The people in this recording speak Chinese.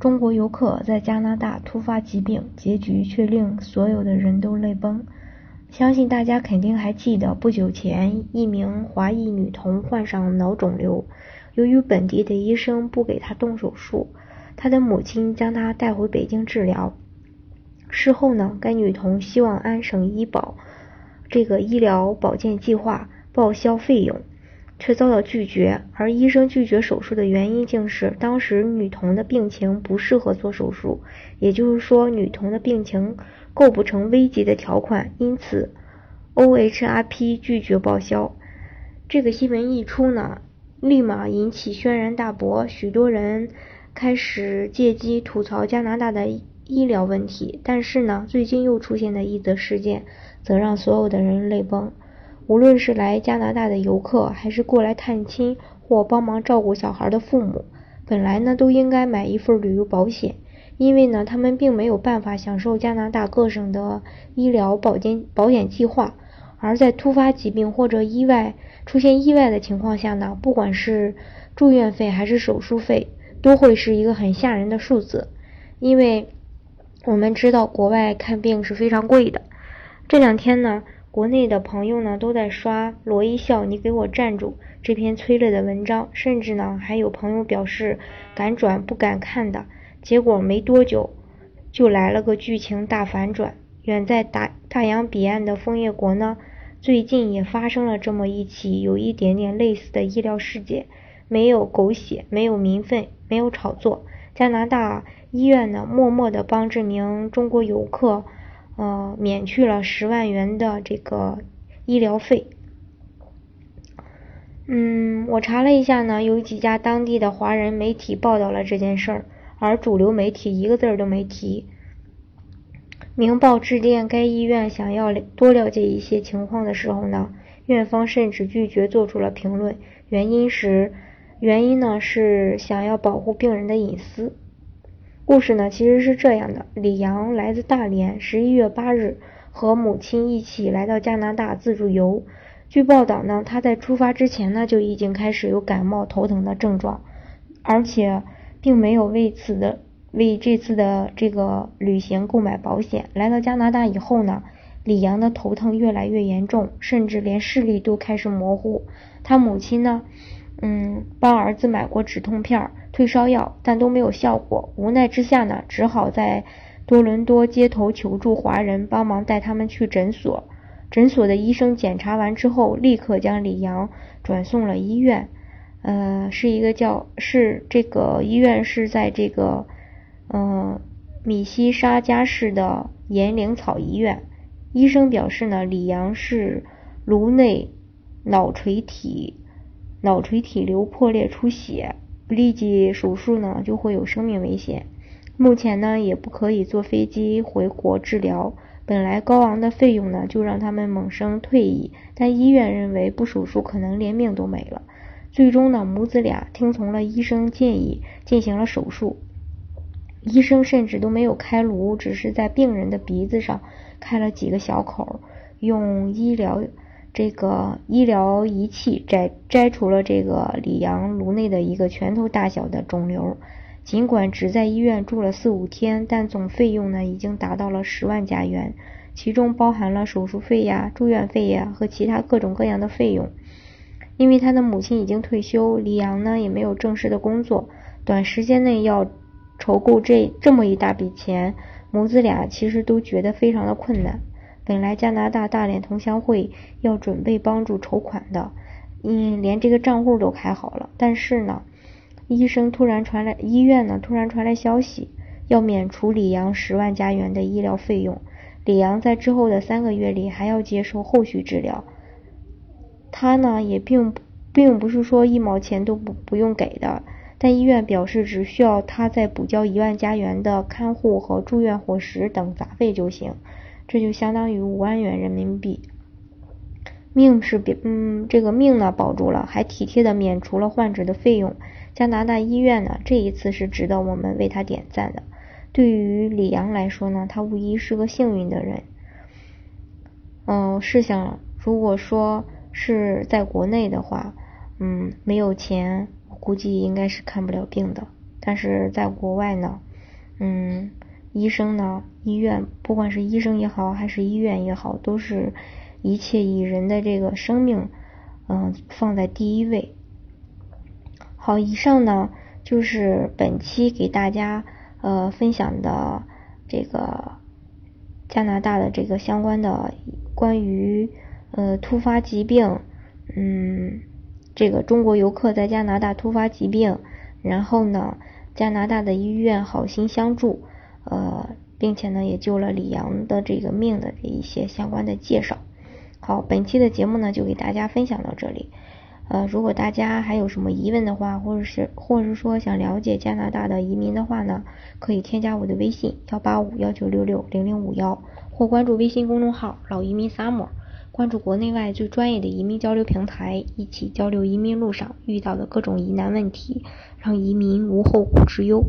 中国游客在加拿大突发疾病，结局却令所有的人都泪崩。相信大家肯定还记得，不久前一名华裔女童患上脑肿瘤，由于本地的医生不给她动手术，她的母亲将她带回北京治疗。事后呢，该女童希望安省医保这个医疗保健计划报销费用。却遭到拒绝，而医生拒绝手术的原因竟是当时女童的病情不适合做手术，也就是说女童的病情构不成危急的条款，因此 OHRP 拒绝报销。这个新闻一出呢，立马引起轩然大波，许多人开始借机吐槽加拿大的医疗问题。但是呢，最近又出现的一则事件，则让所有的人泪崩。无论是来加拿大的游客，还是过来探亲或帮忙照顾小孩的父母，本来呢都应该买一份旅游保险，因为呢他们并没有办法享受加拿大各省的医疗保健保险计划，而在突发疾病或者意外出现意外的情况下呢，不管是住院费还是手术费，都会是一个很吓人的数字，因为我们知道国外看病是非常贵的。这两天呢。国内的朋友呢都在刷罗一笑，你给我站住这篇催泪的文章，甚至呢还有朋友表示敢转不敢看的，结果没多久就来了个剧情大反转。远在大大洋彼岸的枫叶国呢，最近也发生了这么一起有一点点类似的医疗事件，没有狗血，没有民愤，没有炒作，加拿大医院呢默默的帮这名中国游客。呃，免去了十万元的这个医疗费。嗯，我查了一下呢，有几家当地的华人媒体报道了这件事儿，而主流媒体一个字儿都没提。明报致电该医院，想要多了解一些情况的时候呢，院方甚至拒绝做出了评论，原因是原因呢是想要保护病人的隐私。故事呢其实是这样的：李阳来自大连，十一月八日和母亲一起来到加拿大自助游。据报道呢，他在出发之前呢就已经开始有感冒、头疼的症状，而且并没有为此的为这次的这个旅行购买保险。来到加拿大以后呢，李阳的头疼越来越严重，甚至连视力都开始模糊。他母亲呢？嗯，帮儿子买过止痛片、退烧药，但都没有效果。无奈之下呢，只好在多伦多街头求助华人，帮忙带他们去诊所。诊所的医生检查完之后，立刻将李阳转送了医院。呃，是一个叫是这个医院是在这个嗯米西沙加市的岩灵草医院。医生表示呢，李阳是颅内脑垂体。脑垂体瘤破裂出血，不立即手术呢就会有生命危险。目前呢也不可以坐飞机回国治疗。本来高昂的费用呢就让他们萌生退意，但医院认为不手术可能连命都没了。最终呢母子俩听从了医生建议进行了手术。医生甚至都没有开颅，只是在病人的鼻子上开了几个小口，用医疗。这个医疗仪器摘摘除了这个李阳颅内的一个拳头大小的肿瘤，尽管只在医院住了四五天，但总费用呢已经达到了十万加元，其中包含了手术费呀、住院费呀和其他各种各样的费用。因为他的母亲已经退休，李阳呢也没有正式的工作，短时间内要筹够这这么一大笔钱，母子俩其实都觉得非常的困难。本来加拿大大连同乡会要准备帮助筹款的，嗯，连这个账户都开好了。但是呢，医生突然传来，医院呢突然传来消息，要免除李阳十万加元的医疗费用。李阳在之后的三个月里还要接受后续治疗。他呢也并并不是说一毛钱都不不用给的。但医院表示只需要他再补交一万加元的看护和住院伙食等杂费就行，这就相当于五万元人民币。命是别嗯，这个命呢保住了，还体贴的免除了患者的费用。加拿大医院呢，这一次是值得我们为他点赞的。对于李阳来说呢，他无疑是个幸运的人。嗯，试想，如果说是在国内的话，嗯，没有钱，我估计应该是看不了病的。但是在国外呢，嗯，医生呢，医院，不管是医生也好，还是医院也好，都是。一切以人的这个生命，嗯，放在第一位。好，以上呢就是本期给大家呃分享的这个加拿大的这个相关的关于呃突发疾病，嗯，这个中国游客在加拿大突发疾病，然后呢加拿大的医院好心相助，呃，并且呢也救了李阳的这个命的这一些相关的介绍。好，本期的节目呢就给大家分享到这里。呃，如果大家还有什么疑问的话，或者是或者是说想了解加拿大的移民的话呢，可以添加我的微信幺八五幺九六六零零五幺，或关注微信公众号老移民 summer，关注国内外最专业的移民交流平台，一起交流移民路上遇到的各种疑难问题，让移民无后顾之忧。